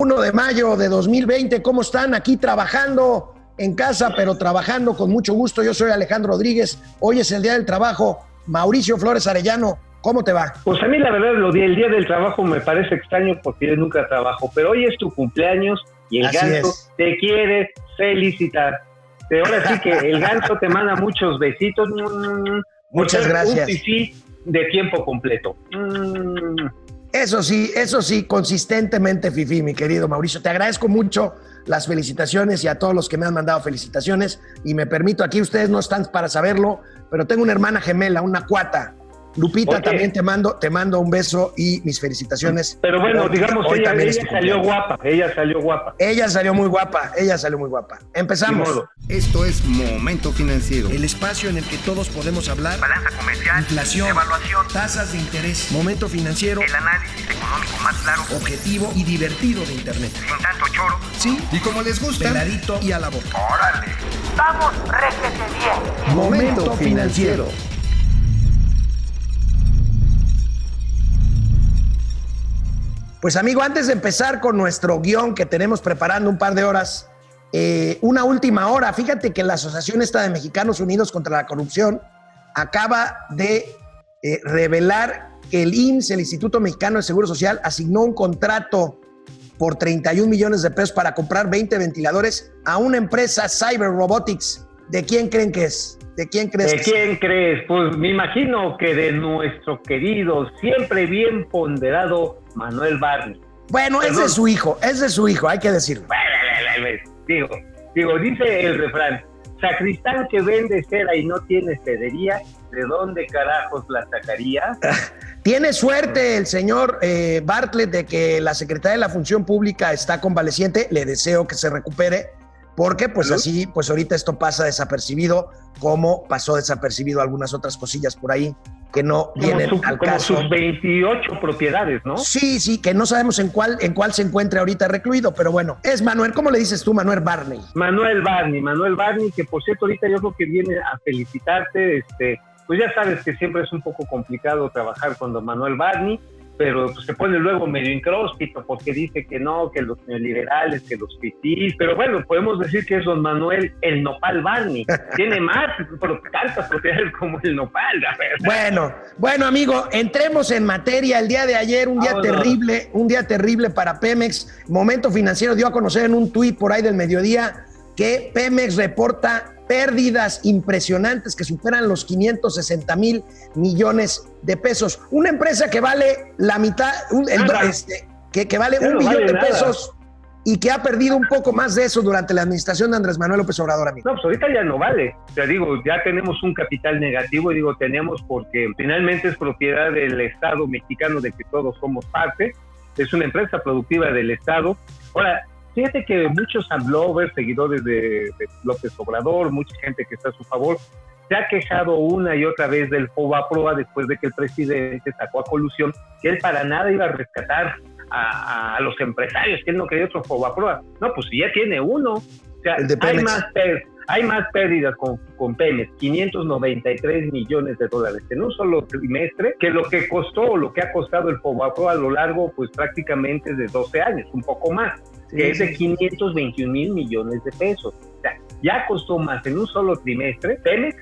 1 de mayo de 2020. ¿Cómo están? Aquí trabajando en casa, pero trabajando con mucho gusto. Yo soy Alejandro Rodríguez. Hoy es el Día del Trabajo. Mauricio Flores Arellano, ¿cómo te va? Pues a mí la verdad lo el Día del Trabajo me parece extraño porque yo nunca trabajo, pero hoy es tu cumpleaños y el ganso te quiere felicitar. Ahora sí que el ganso te manda muchos besitos. Mm, Muchas gracias. Un de tiempo completo. Eso sí, eso sí, consistentemente, Fifi, mi querido Mauricio. Te agradezco mucho las felicitaciones y a todos los que me han mandado felicitaciones. Y me permito, aquí ustedes no están para saberlo, pero tengo una hermana gemela, una cuata, Lupita, también te mando, te mando un beso y mis felicitaciones. Pero bueno, digamos, ella, salió guapa, ella salió guapa. Ella salió muy guapa, ella salió muy guapa. Empezamos. Esto es Momento Financiero. El espacio en el que todos podemos hablar. Balanza comercial. Inflación. Evaluación. Tasas de interés. Momento Financiero. El análisis económico más claro. Objetivo y divertido de Internet. Sin tanto choro. Sí. Y como les gusta. Peladito y a la boca. Órale. Vamos, réjete bien. Momento Financiero. Pues amigo, antes de empezar con nuestro guion que tenemos preparando un par de horas, eh, una última hora. Fíjate que la Asociación esta de Mexicanos Unidos contra la Corrupción acaba de eh, revelar que el IMSS, el Instituto Mexicano de Seguro Social, asignó un contrato por 31 millones de pesos para comprar 20 ventiladores a una empresa Cyber Robotics. ¿De quién creen que es? ¿De quién crees? ¿De quién crees? Pues me imagino que de nuestro querido, siempre bien ponderado Manuel Barney. Bueno, es de su hijo, es de su hijo, hay que decirlo. Digo, digo, dice el refrán, sacristán que vende cera y no tiene cedería, ¿de dónde carajos la sacaría? Tiene suerte el señor eh, Bartlett de que la secretaria de la Función Pública está convaleciente, le deseo que se recupere, porque pues así, pues ahorita esto pasa desapercibido, como pasó desapercibido algunas otras cosillas por ahí que no vienen al como caso. sus 28 propiedades, ¿no? Sí, sí, que no sabemos en cuál, en cuál se encuentra ahorita recluido, pero bueno, es Manuel, ¿cómo le dices tú, Manuel Barney? Manuel Barney, Manuel Barney, que por cierto ahorita yo creo que viene a felicitarte, este, pues ya sabes que siempre es un poco complicado trabajar con don Manuel Barney, pero pues, se pone luego medio incróspito porque dice que no, que los neoliberales, que los fifís, pero bueno, podemos decir que es don Manuel el Nopal Barney, tiene más pero tantas propiedades como el Nopal. Bueno, bueno amigo, entremos en materia. El día de ayer, un día terrible, un día terrible para Pemex. Momento Financiero dio a conocer en un tuit por ahí del mediodía que Pemex reporta pérdidas impresionantes que superan los 560 mil millones de pesos. Una empresa que vale la mitad, este, que, que, vale un millón de pesos y que ha perdido un poco más de eso durante la administración de Andrés Manuel López Obrador, amigo. No, pues ahorita ya no vale. O sea, digo, ya tenemos un capital negativo, y digo, tenemos porque finalmente es propiedad del Estado mexicano de que todos somos parte. Es una empresa productiva del Estado. Ahora, Fíjate que muchos amlovers, seguidores de, López Obrador, mucha gente que está a su favor, se ha quejado una y otra vez del FOBAPROA después de que el presidente sacó a colusión que él para nada iba a rescatar a, los empresarios, que él no quería otro FOBAPROA. No, pues ya tiene uno. O sea, hay más, hay más pérdidas con, con Pemex, 593 millones de dólares en un solo trimestre, que lo que costó o lo que ha costado el FOBAPROA a lo largo, pues prácticamente de 12 años, un poco más que es de 521 mil millones de pesos. O sea, ya costó más en un solo trimestre. Pemex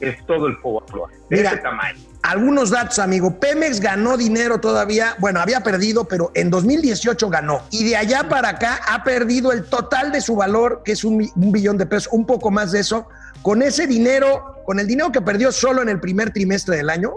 es todo el fuego de ese tamaño. Algunos datos, amigo. Pemex ganó dinero todavía, bueno, había perdido, pero en 2018 ganó. Y de allá para acá ha perdido el total de su valor, que es un, billón de pesos, un poco más de eso. Con ese dinero, con el dinero que perdió solo en el primer trimestre del año,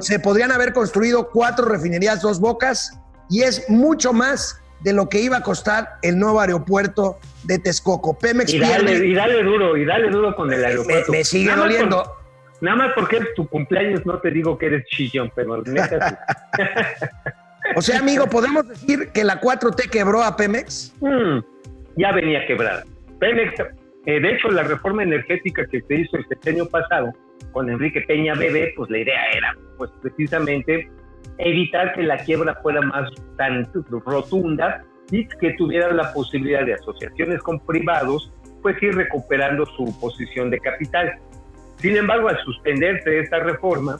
se podrían haber construido cuatro refinerías, dos bocas, y es mucho más de lo que iba a costar el nuevo aeropuerto de Texcoco. Pemex y dale, y dale duro, y dale duro con el aeropuerto. Me, sigue doliendo. nada más porque es tu cumpleaños no te digo que eres chillón, pero O sea, amigo, ¿podemos decir que la 4T quebró a Pemex? Hmm, ya venía quebrada. Pemex, eh, de hecho, la reforma energética que se hizo el año pasado con Enrique Peña Bebé, pues la idea era, pues precisamente evitar que la quiebra fuera más tan rotunda y que tuvieran la posibilidad de asociaciones con privados, pues ir recuperando su posición de capital. Sin embargo, al suspenderse esta reforma,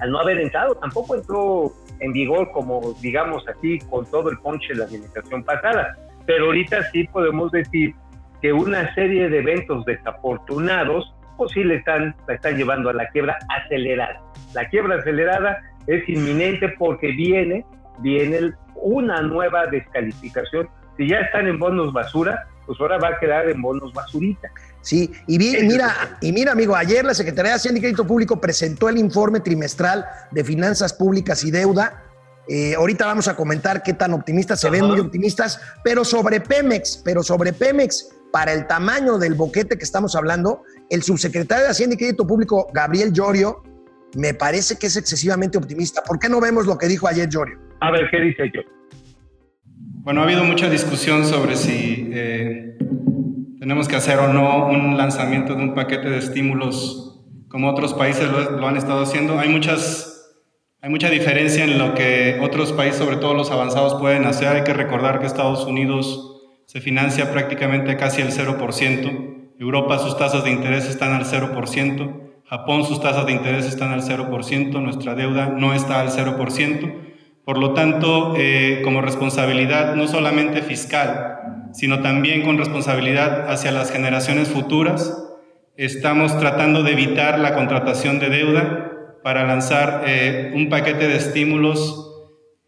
al no haber entrado, tampoco entró en vigor como, digamos así, con todo el ponche de la administración pasada. pero ahorita sí podemos decir que una serie de eventos desafortunados pues sí le están, la están llevando a la quiebra acelerada. La quiebra acelerada es inminente porque viene, viene una nueva descalificación. Si ya están en bonos basura, pues ahora va a quedar en bonos basurita. Sí, y, mira, y mira, amigo, ayer la Secretaría de Hacienda y Crédito Público presentó el informe trimestral de finanzas públicas y deuda. Eh, ahorita vamos a comentar qué tan optimistas se ven, muy optimistas, pero sobre Pemex, pero sobre Pemex, para el tamaño del boquete que estamos hablando, el subsecretario de Hacienda y Crédito Público, Gabriel Llorio, me parece que es excesivamente optimista. ¿Por qué no vemos lo que dijo ayer Llorio? A ver, ¿qué dice yo? Bueno, ha habido mucha discusión sobre si eh, tenemos que hacer o no un lanzamiento de un paquete de estímulos como otros países lo, han estado haciendo. Hay muchas, hay mucha diferencia en lo que otros países, sobre todo los avanzados, pueden hacer. Hay que recordar que Estados Unidos se financia prácticamente casi el 0%. Europa sus tasas de interés están al 0%. Japón sus tasas de interés están al 0%. Nuestra deuda no está al 0%. Por lo tanto, eh, como responsabilidad no solamente fiscal, sino también con responsabilidad hacia las generaciones futuras, estamos tratando de evitar la contratación de deuda para lanzar eh, un paquete de estímulos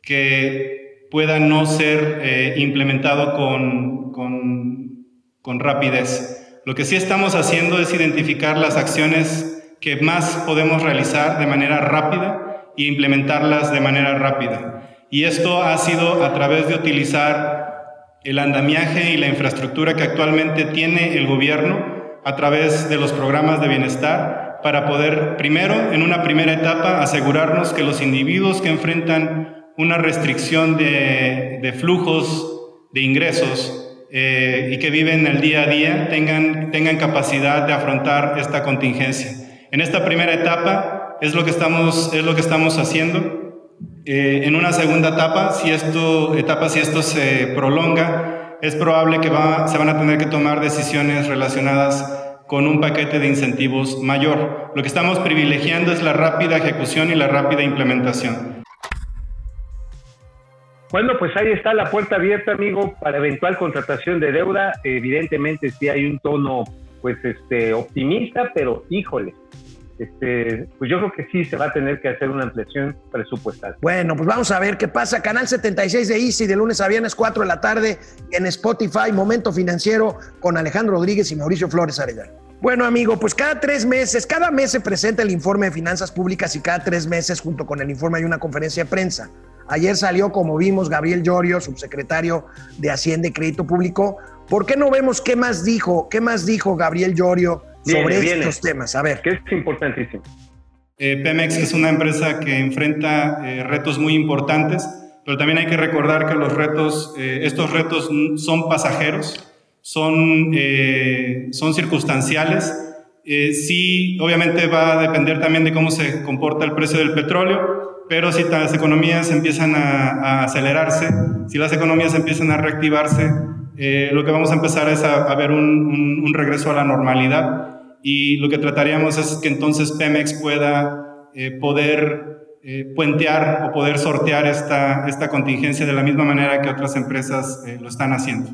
que pueda no ser eh, implementado con, con, con rapidez. Lo que sí estamos haciendo es identificar las acciones que más podemos realizar de manera rápida e implementarlas de manera rápida. Y esto ha sido a través de utilizar el andamiaje y la infraestructura que actualmente tiene el gobierno a través de los programas de bienestar para poder, primero, en una primera etapa, asegurarnos que los individuos que enfrentan una restricción de, flujos de ingresos eh, y que viven el día a día tengan, tengan capacidad de afrontar esta contingencia. En esta primera etapa, es lo que estamos, es lo que estamos haciendo. Eh, en una segunda etapa, si esto, etapa, si esto se prolonga, es probable que va, se van a tener que tomar decisiones relacionadas con un paquete de incentivos mayor. Lo que estamos privilegiando es la rápida ejecución y la rápida implementación. Bueno, pues ahí está la puerta abierta, amigo, para eventual contratación de deuda. Evidentemente sí hay un tono, pues, este, optimista, pero híjole, este, pues yo creo que sí se va a tener que hacer una ampliación presupuestal. Bueno, pues vamos a ver qué pasa. Canal 76 de Easy de lunes a viernes, 4 de la tarde, en Spotify, Momento Financiero, con Alejandro Rodríguez y Mauricio Flores Arellano. Bueno, amigo, pues cada tres meses, cada mes se presenta el informe de finanzas públicas y cada tres meses, junto con el informe, hay una conferencia de prensa. Ayer salió, como vimos, Gabriel Llorio, subsecretario de Hacienda y Crédito Público. ¿Por qué no vemos qué más dijo? ¿Qué más dijo Gabriel Llorio sobre estos temas. A ver. Que es importantísimo. Eh, Pemex es una empresa que enfrenta eh, retos muy importantes, pero también hay que recordar que los retos, eh, estos retos son pasajeros, son, son circunstanciales. sí, obviamente va a depender también de cómo se comporta el precio del petróleo, pero si las economías empiezan a, acelerarse, si las economías empiezan a reactivarse, lo que vamos a empezar es a, ver un, un regreso a la normalidad y lo que trataríamos es que entonces Pemex pueda eh, poder eh, puentear o poder sortear esta, esta contingencia de la misma manera que otras empresas eh, lo están haciendo.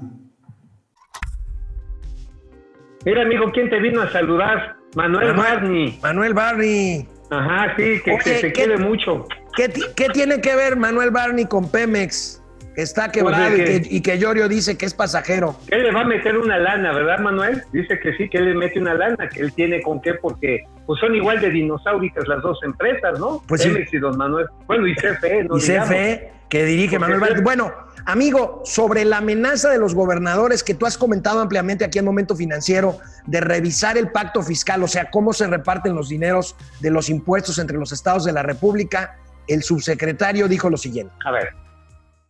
Mira, amigo, ¿quién te vino a saludar? Manuel, Barney. Manuel Barney. Ajá, sí, que, se quiere mucho. ¿qué, ¿Qué tiene que ver Manuel Barney con Pemex? Está quebrado y, que, Llorio dice que es pasajero. Él le va a meter una lana, ¿verdad, Manuel? Dice que sí, que él le mete una lana, que él tiene con qué, porque pues son igual de dinosauritas las dos empresas, ¿no? Pues sí. y Don Manuel. Bueno, y CFE, ¿no? Y CFE, que dirige Manuel Barney. Bueno, amigo, sobre la amenaza de los gobernadores que tú has comentado ampliamente aquí en Momento Financiero, de revisar el pacto fiscal, o sea, cómo se reparten los dineros de los impuestos entre los estados de la República, el subsecretario dijo lo siguiente. A ver.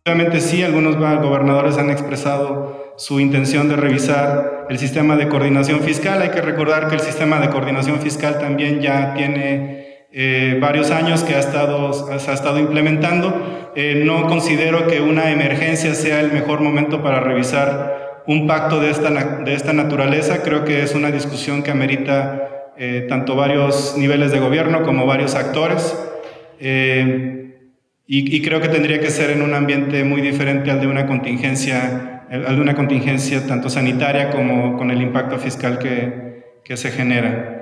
Obviamente sí, algunos gobernadores han expresado su intención de revisar el sistema de coordinación fiscal. Hay que recordar que el sistema de coordinación fiscal también ya tiene eh, varios años que ha estado, se ha estado implementando. Eh, no considero que una emergencia sea el mejor momento para revisar un pacto de esta, de esta naturaleza. Creo que es una discusión que amerita eh, tanto varios niveles de gobierno como varios actores. Y, creo que tendría que ser en un ambiente muy diferente al de una contingencia alguna contingencia tanto sanitaria como con el impacto fiscal que, que se genera.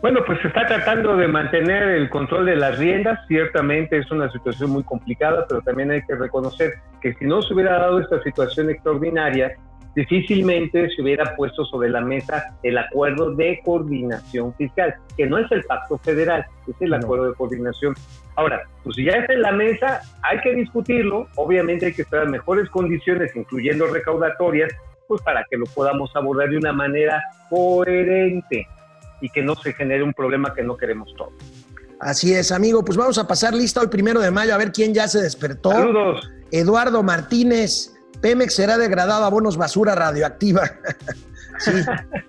Bueno, pues se está tratando de mantener el control de las riendas. Ciertamente es una situación muy complicada, pero también hay que reconocer que si no se hubiera dado esta situación extraordinaria, difícilmente se hubiera puesto sobre la mesa el acuerdo de coordinación fiscal, que no es el pacto federal, es el acuerdo de coordinación. Ahora, pues si ya está en la mesa, hay que discutirlo, obviamente hay que esperar mejores condiciones, incluyendo recaudatorias, pues para que lo podamos abordar de una manera coherente y que no se genere un problema que no queremos todos. Así es, amigo. Pues vamos a pasar lista hoy primero de mayo a ver quién ya se despertó. Saludos. Eduardo Martínez, Pemex será degradado a bonos basura radioactiva. sí,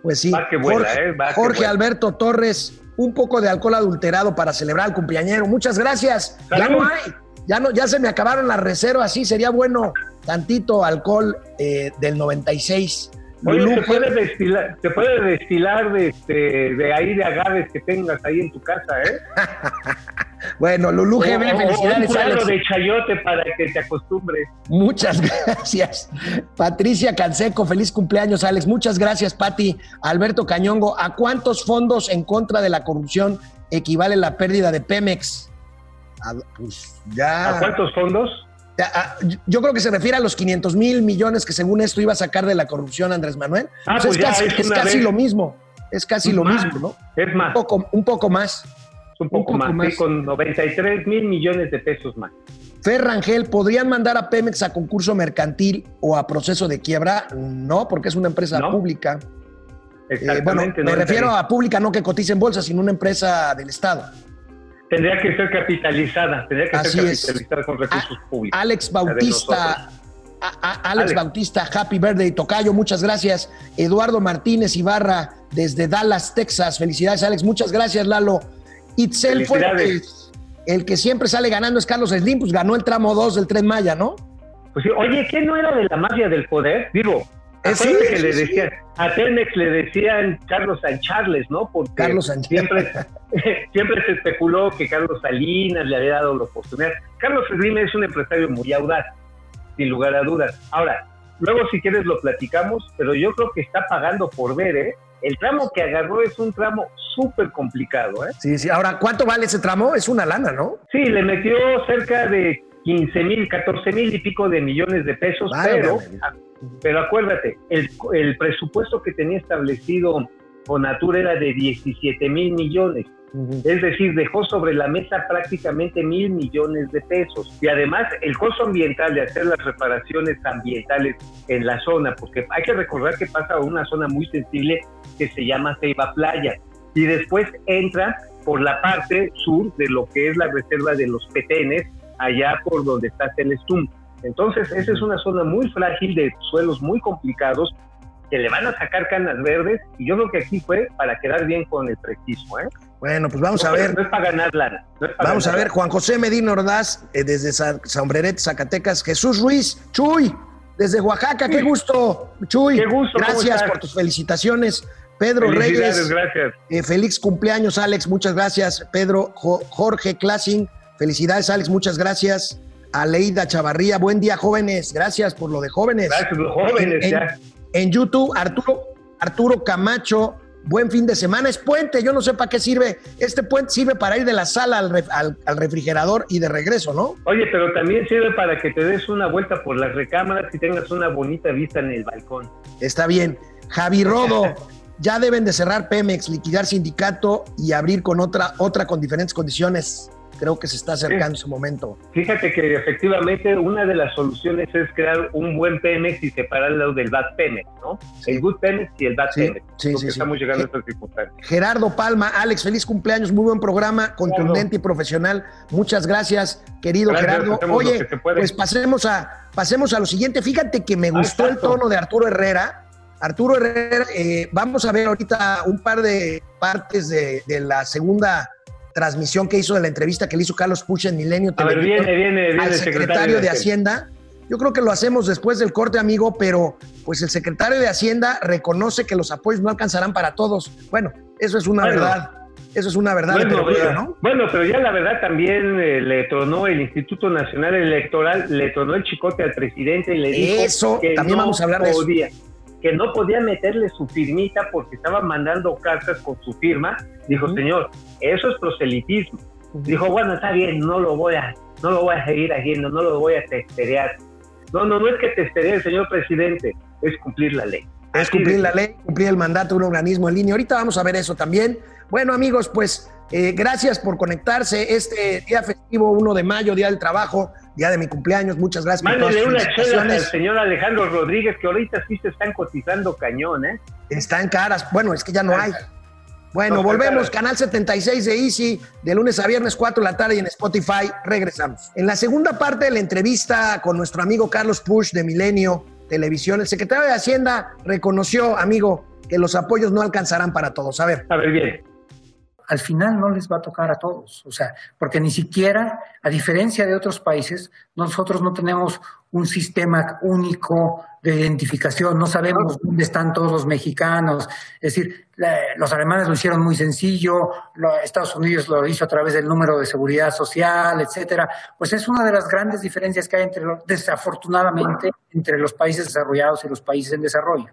pues sí. Va que vuela, Jorge, eh, que Jorge. Alberto Torres, un poco de alcohol adulterado para celebrar al cumpleañero. Muchas gracias. Ya no hay. Ya, no, ya se me acabaron las reservas. Sí, sería bueno tantito alcohol eh, del 96. Oye, ¿te puede destilar, te puede destilar de, este, de ahí de agaves que tengas ahí en tu casa, ¿eh? Bueno, Lulú GB, un felicidades, Alex. de chayote para que te acostumbres. Muchas gracias. Patricia Canseco, feliz cumpleaños, Alex. Muchas gracias, Pati. Alberto Cañongo, ¿a cuántos fondos en contra de la corrupción equivale la pérdida de Pemex? A, pues ya. ¿A cuántos fondos? Yo- creo que se refiere a los 500 mil millones que según esto iba a sacar de la corrupción Andrés Manuel. Ah, Pues pues es ya casi, es es una casi vez. lo mismo. Es casi lo Más. mismo, ¿no? Es Un más, poco, un poco más. un poco, un poco más, más. sí, con 93 mil millones de pesos más. Fer Rangel, ¿podrían mandar a Pemex a concurso mercantil o a proceso de quiebra? No, porque es una empresa No. pública. Eh, bueno, Exactamente. me no refiero entraría. a pública, no que cotice en bolsa, sino una empresa del Estado. Tendría que ser capitalizada, tendría que Así ser es. capitalizada con recursos públicos. Alex Bautista, a- a- Alex Alex. Bautista, Happy Birthday, Tocayo, muchas gracias. Eduardo Martínez Ibarra, desde Dallas, Texas. Felicidades, Alex. Muchas gracias, Lalo. Itzel. Fuentes, el que siempre sale ganando es Carlos Slim, pues ganó el tramo 2 del Tren Maya, ¿no? Pues sí, oye, ¿qué no era de la mafia del poder? Digo, Sí, acuérdate que sí, le sí. decían, a Telmex le decían Carlos San Charles, ¿no? Porque Carlos San siempre, siempre se especuló que Carlos Salinas le había dado la oportunidad. Carlos Slim es un empresario muy audaz, sin lugar a dudas. Ahora, luego si quieres lo platicamos, pero yo creo que está pagando por ver, ¿eh? El tramo que agarró es un tramo súper complicado, ¿eh? Sí, sí. Ahora, ¿cuánto vale ese tramo? Es una lana, ¿no? Sí, le metió cerca de 15 mil, 14 mil y pico de millones de pesos, Válgame pero. Pero acuérdate, el, el presupuesto que tenía establecido Fonatur era de 17 mil millones. Es decir, dejó sobre la mesa prácticamente mil millones de pesos. Y además, el costo ambiental de hacer las reparaciones ambientales en la zona, porque hay que recordar que pasa a una zona muy sensible que se llama Ceiba Playa. Y después entra por la parte sur de lo que es la reserva de los Petenes, allá por donde está Telestum. Entonces, esa es una zona muy frágil de suelos muy complicados que le van a sacar canas verdes y yo creo que aquí fue para quedar bien con el prestigio. ¿eh? Bueno, pues vamos a ver. No es para ganar lana. no para Vamos a ver, Juan José Medina Ordaz, eh, desde Sombreret, Zacatecas. Jesús Ruiz, Chuy, desde Oaxaca, qué gusto, Chuy. Qué gusto, ¿cómo Gracias por tus felicitaciones. Pedro Reyes, gracias. eh, feliz cumpleaños, Alex, muchas gracias. Pedro Jo- Jorge Classing, felicidades, Alex, muchas gracias. Aleida Chavarría, buen día, jóvenes. Gracias por lo de jóvenes. Gracias, los jóvenes en, ya. en YouTube, Arturo, Arturo Camacho, buen fin de semana. Es puente, yo no sé para qué sirve. Este puente sirve para ir de la sala al, ref- al- al refrigerador y de regreso, ¿no? Oye, pero también sirve para que te des una vuelta por las recámaras y tengas una bonita vista en el balcón. Está bien. Javi Rodo, ya deben de cerrar Pemex, liquidar sindicato y abrir con otra, otra con diferentes condiciones. Creo que se está acercando ese momento. Fíjate que efectivamente una de las soluciones es crear un buen Pemex y separarlo del bad Pemex, ¿no? Sí. El good Pemex y el bad Sí, Pemex. sí, sí, sí. estamos llegando a estas circunstancias. Gerardo Palma, Alex, feliz cumpleaños, muy buen programa, contundente y profesional. Muchas gracias, querido Gracias, Gerardo. Oye, pues pasemos a, pasemos a lo siguiente. Fíjate que me Ah, gustó el tono de Arturo Herrera. Arturo Herrera, eh, vamos a ver ahorita un par de partes de, de la segunda transmisión que hizo de la entrevista que le hizo Carlos Puch en Milenio A ver, viene, viene, viene al el secretario de Hacienda. Yo creo que lo hacemos después del corte, amigo, pero pues el secretario de Hacienda reconoce que los apoyos no alcanzarán para todos. Bueno, eso es una Bueno, verdad. Eso es una verdad, Bueno, pero ¿no? bueno, pero ya la verdad también eh, le tronó el Instituto Nacional Electoral, le tronó el chicote al presidente y le dijo que también no vamos a hablar de eso. Que no podía meterle su firmita porque estaba mandando cartas con su firma. Dijo, Ujú. señor, eso es proselitismo. Dijo, bueno, está bien, no lo voy a, no lo voy a seguir haciendo, no lo voy a testerear. No, no, no es que testeree, señor presidente, es cumplir la ley. Es Así cumplir de- la ley, cumplir el mandato de un organismo en línea. Ahorita vamos a ver eso también. Bueno, amigos, pues eh, gracias por conectarse. Este día festivo, 1 de mayo, Día del Trabajo, día de mi cumpleaños. Muchas gracias por todas Mándele sus una chela al señor Alejandro Rodríguez, que ahorita sí se están cotizando cañón, ¿eh? Están caras. Bueno, es que ya no hay. Bueno, No, volvemos. caras. Canal 76 de Easy, de lunes a viernes, 4 de la tarde y en Spotify. Regresamos. En la segunda parte de la entrevista con nuestro amigo Carlos Push de Milenio Televisión, el secretario de Hacienda reconoció, amigo, que los apoyos no alcanzarán para todos. A ver. A ver, bien. Al final no les va a tocar a todos. O sea, porque ni siquiera, a diferencia de otros países, nosotros no tenemos un sistema único de identificación, no sabemos dónde están todos los mexicanos. Es decir, la- los alemanes lo hicieron muy sencillo, lo- Estados Unidos lo hizo a través del número de seguridad social, etcétera. Pues es una de las grandes diferencias que hay entre, desafortunadamente, entre los países desarrollados y los países en desarrollo.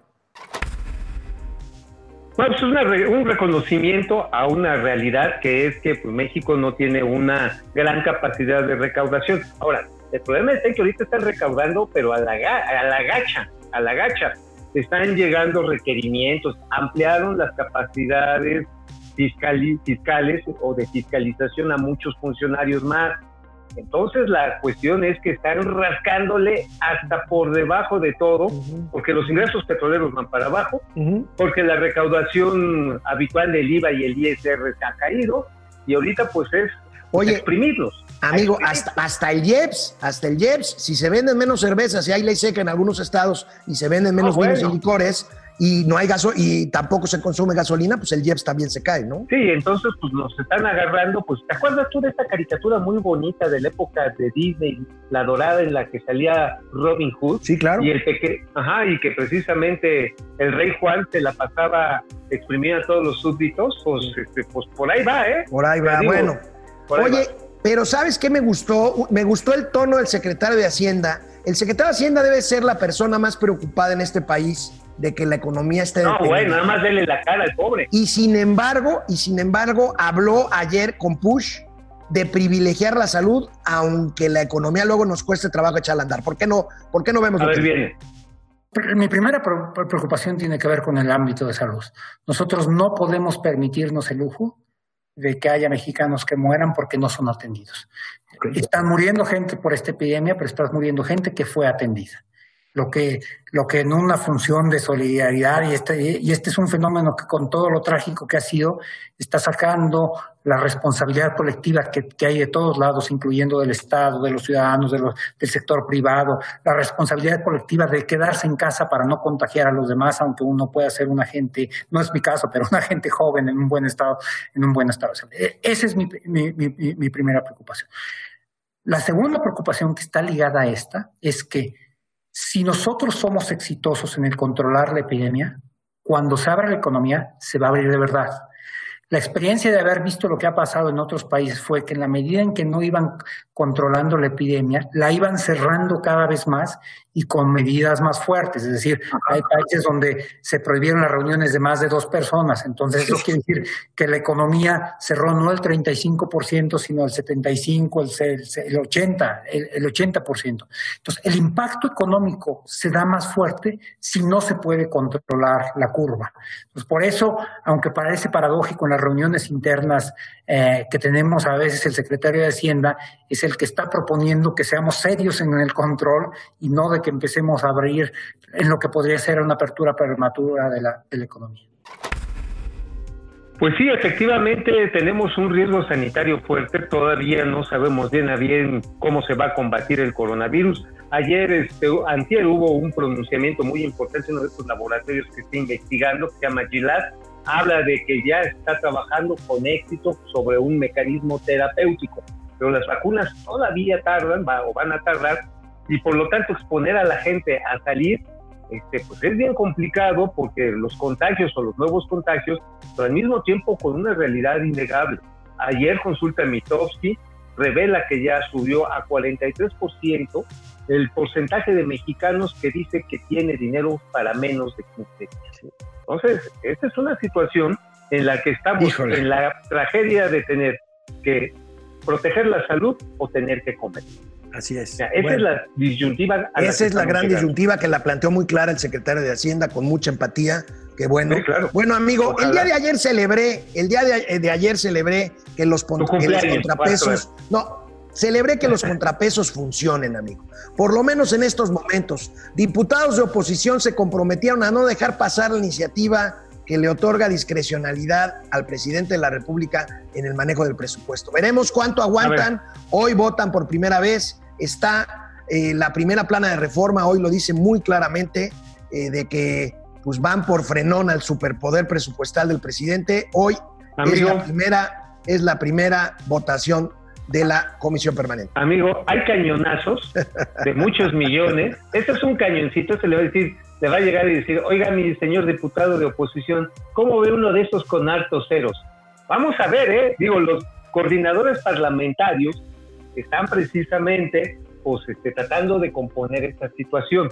Bueno, pues es un reconocimiento a una realidad que es que pues, México no tiene una gran capacidad de recaudación. Ahora, el problema es que ahorita están recaudando, pero a la, a la gacha, a la gacha. Están llegando requerimientos, ampliaron las capacidades fiscales o de fiscalización a muchos funcionarios más. Entonces la cuestión es que están rascándole hasta por debajo de todo, porque los ingresos petroleros van para abajo, porque la recaudación habitual del IVA y el ISR se ha caído y ahorita pues es Oye, exprimirlos. Amigo, hasta, hasta el IEPS, hasta el IEPS, si se venden menos cervezas y hay ley seca en algunos estados y se venden menos Ah, bueno. vinos y licores y no hay gaso y tampoco se consume gasolina, pues el IEPS también se cae, ¿no? Sí, entonces pues nos están agarrando, pues ¿te acuerdas tú de esta caricatura muy bonita de la época de Disney, la dorada en la que salía Robin Hood? Sí, claro. Y el peque ajá, y que precisamente el rey Juan se la pasaba exprimir a todos los súbditos, pues, este, pues por ahí va, ¿eh? Por ahí va, digo, bueno. por ahí Oye, va. pero ¿sabes qué me gustó? Me gustó el tono del secretario de Hacienda. El secretario de Hacienda debe ser la persona más preocupada en este país de que la economía esté No, bueno, nada más dele la cara al pobre. Y sin embargo, y sin embargo, habló ayer con Push de privilegiar la salud, aunque la economía luego nos cueste trabajo echarla a andar. ¿Por qué no, por qué no vemos A lo ver, que- viene. Mi primera preocupación tiene que ver con el ámbito de salud. Nosotros no podemos permitirnos el lujo de que haya mexicanos que mueran porque no son atendidos. Están muriendo gente por esta epidemia, pero está muriendo gente que fue atendida. Lo que, lo que en una función de solidaridad, y este, y este es un fenómeno que con todo lo trágico que ha sido, está sacando la responsabilidad colectiva que, que hay de todos lados, incluyendo del Estado, de los ciudadanos, del sector privado, la responsabilidad colectiva de quedarse en casa para no contagiar a los demás, aunque uno pueda ser un agente, no es mi caso, pero un agente joven en un buen estado, en un buen estado. E- Esa es mi, mi primera preocupación. La segunda preocupación que está ligada a esta es que si nosotros somos exitosos en el controlar la epidemia, cuando se abra la economía, se va a abrir de verdad. La experiencia de haber visto lo que ha pasado en otros países fue que en la medida en que no iban controlando la epidemia, la iban cerrando cada vez más y con medidas más fuertes. Es decir, hay países donde se prohibieron las reuniones de más de dos personas. Entonces, eso quiere decir que la economía cerró no el 35%, sino el 75%, el, el 80%, el, el 80%. Entonces, el impacto económico se da más fuerte si no se puede controlar la curva. Entonces, por eso, aunque parece paradójico en las reuniones internas eh, que tenemos a veces, el secretario de Hacienda es el que está proponiendo que seamos serios en el control y no de que empecemos a abrir en lo que podría ser una apertura prematura de la, de la economía. Pues sí, efectivamente tenemos un riesgo sanitario fuerte, todavía no sabemos bien a bien cómo se va a combatir el coronavirus. Ayer, este, antier hubo un pronunciamiento muy importante en uno de estos laboratorios que está investigando, que se llama GILAD, habla de que ya está trabajando con éxito sobre un mecanismo terapéutico, pero las vacunas todavía tardan va, o van a tardar y por lo tanto exponer a la gente a salir este, pues es bien complicado porque los contagios o los nuevos contagios, pero al mismo tiempo con una realidad innegable. Ayer consulta Mitofsky revela que ya subió a 43% el porcentaje de mexicanos que dice que tiene dinero para menos de 15 días. Entonces, esta es una situación en la que estamos Híjole. en la tragedia de tener que proteger la salud o tener que comer. Así es. O sea, esa Bueno. es la disyuntiva. la Esa es la gran llegando. disyuntiva que la planteó muy clara el secretario de Hacienda con mucha empatía. Que bueno. Sí, claro. Bueno, amigo, Ojalá. el día de ayer celebré, el día de, de ayer celebré que los, que los contrapesos. No, celebré que los contrapesos funcionen, amigo. Por lo menos en estos momentos. Diputados de oposición se comprometieron a no dejar pasar la iniciativa que le otorga discrecionalidad al presidente de la República en el manejo del presupuesto. Veremos cuánto aguantan. Hoy votan por primera vez. Está eh, la primera plana de reforma, hoy lo dice muy claramente, eh, de que pues van por frenón al superpoder presupuestal del presidente. Hoy es la primera, es la primera votación de la comisión permanente. amigo, hay cañonazos de muchos millones. Este es un cañoncito, se le va a decir, le va a llegar y decir, oiga, mi señor diputado de oposición, ¿cómo ve uno de esos con hartos ceros? Vamos a ver, ¿eh? Digo, los coordinadores parlamentarios están precisamente pues, este, tratando de componer esta situación,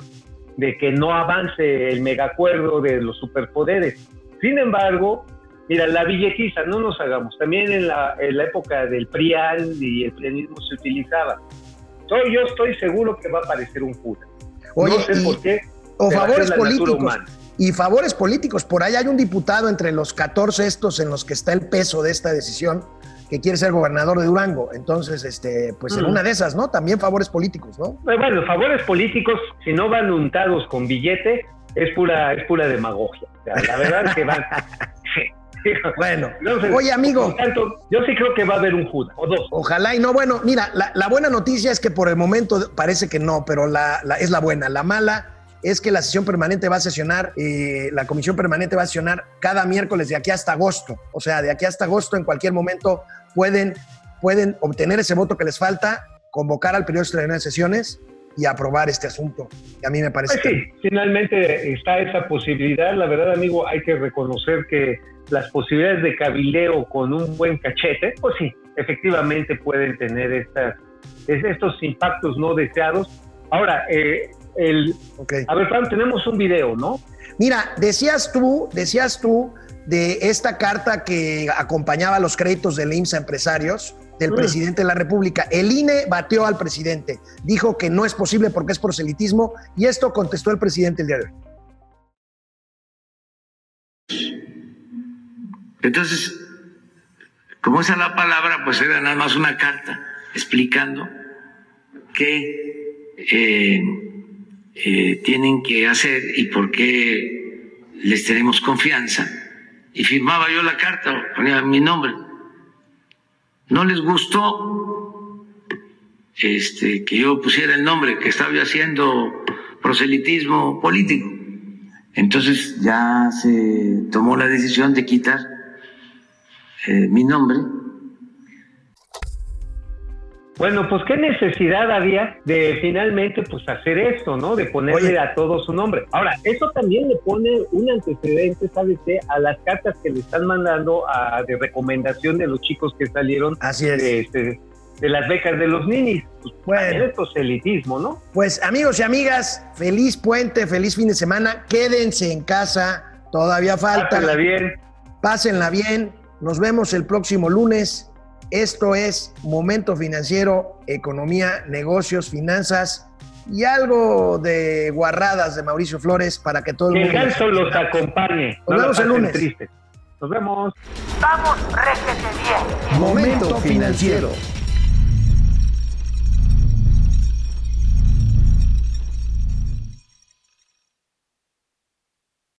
de que no avance el megacuerdo de los superpoderes. Sin embargo, mira, la billetiza, no nos hagamos, también en la, en la época del PRIAN y el prianismo se utilizaba. Soy, yo estoy seguro que va a aparecer un Judas. Oye, no sé y- por qué. o favores políticos. Y favores políticos. Por ahí hay un diputado entre los 14 estos en los que está el peso de esta decisión que quiere ser gobernador de Durango. Entonces, este, pues en Mm. una de esas, ¿no? También favores políticos, ¿no? Eh, Bueno, favores políticos, si no van untados con billete, es pura, es pura demagogia. O sea, la verdad es que van. Bueno, Entonces, oye, amigo. tanto, yo sí creo que va a haber un Judas, o dos. Ojalá y no, bueno, mira, la, la buena noticia es que por el momento parece que no, pero la, la- es la buena. La mala es que la sesión permanente va a sesionar, eh, la comisión permanente va a sesionar cada miércoles de aquí hasta agosto. O sea, de aquí hasta agosto en cualquier momento pueden, pueden obtener ese voto que les falta, convocar al periodo extraordinario de sesiones y aprobar este asunto. Y a mí me parece Pues sí, finalmente está esa posibilidad. La verdad, amigo, hay que reconocer que las posibilidades de cabileo con un buen cachete, pues sí, efectivamente pueden tener estas, es- estos impactos no deseados. Ahora, eh, el, a ver, Fran, tenemos un video, ¿no? Mira, decías tú, decías tú de esta carta que acompañaba los créditos del IMSS a empresarios del Mm. presidente de la República. El INE bateó al presidente, dijo que no es posible porque es proselitismo y esto contestó el presidente el día de hoy. Entonces, como esa es la palabra, pues era nada más una carta explicando qué eh, eh, tienen que hacer y por qué les tenemos confianza. Y firmaba yo la carta, ponía mi nombre. No les gustó este, que yo pusiera el nombre, que estaba yo haciendo proselitismo político. Entonces ya se tomó la decisión de quitar eh, mi nombre. Bueno, pues qué necesidad había de finalmente pues hacer esto, ¿no? De ponerle Oye. a todo su nombre. Ahora, eso también le pone un antecedente, ¿sabes qué? A las cartas que le están mandando a, de recomendación de los chicos que salieron Así es. de, este, de las becas de los ninis. Pues, Bueno. también es proselitismo, ¿no? Pues amigos y amigas, feliz puente, feliz fin de semana. Quédense en casa, todavía falta. Pásenla bien. Pásenla bien. Nos vemos el próximo lunes. Esto es Momento Financiero, Economía, Negocios, Finanzas y algo de guarradas de Mauricio Flores para que todo el Que el ganso los acompañe. Nos vemos el lunes. Nos vemos. Vamos, réjete bien. Momento Financiero.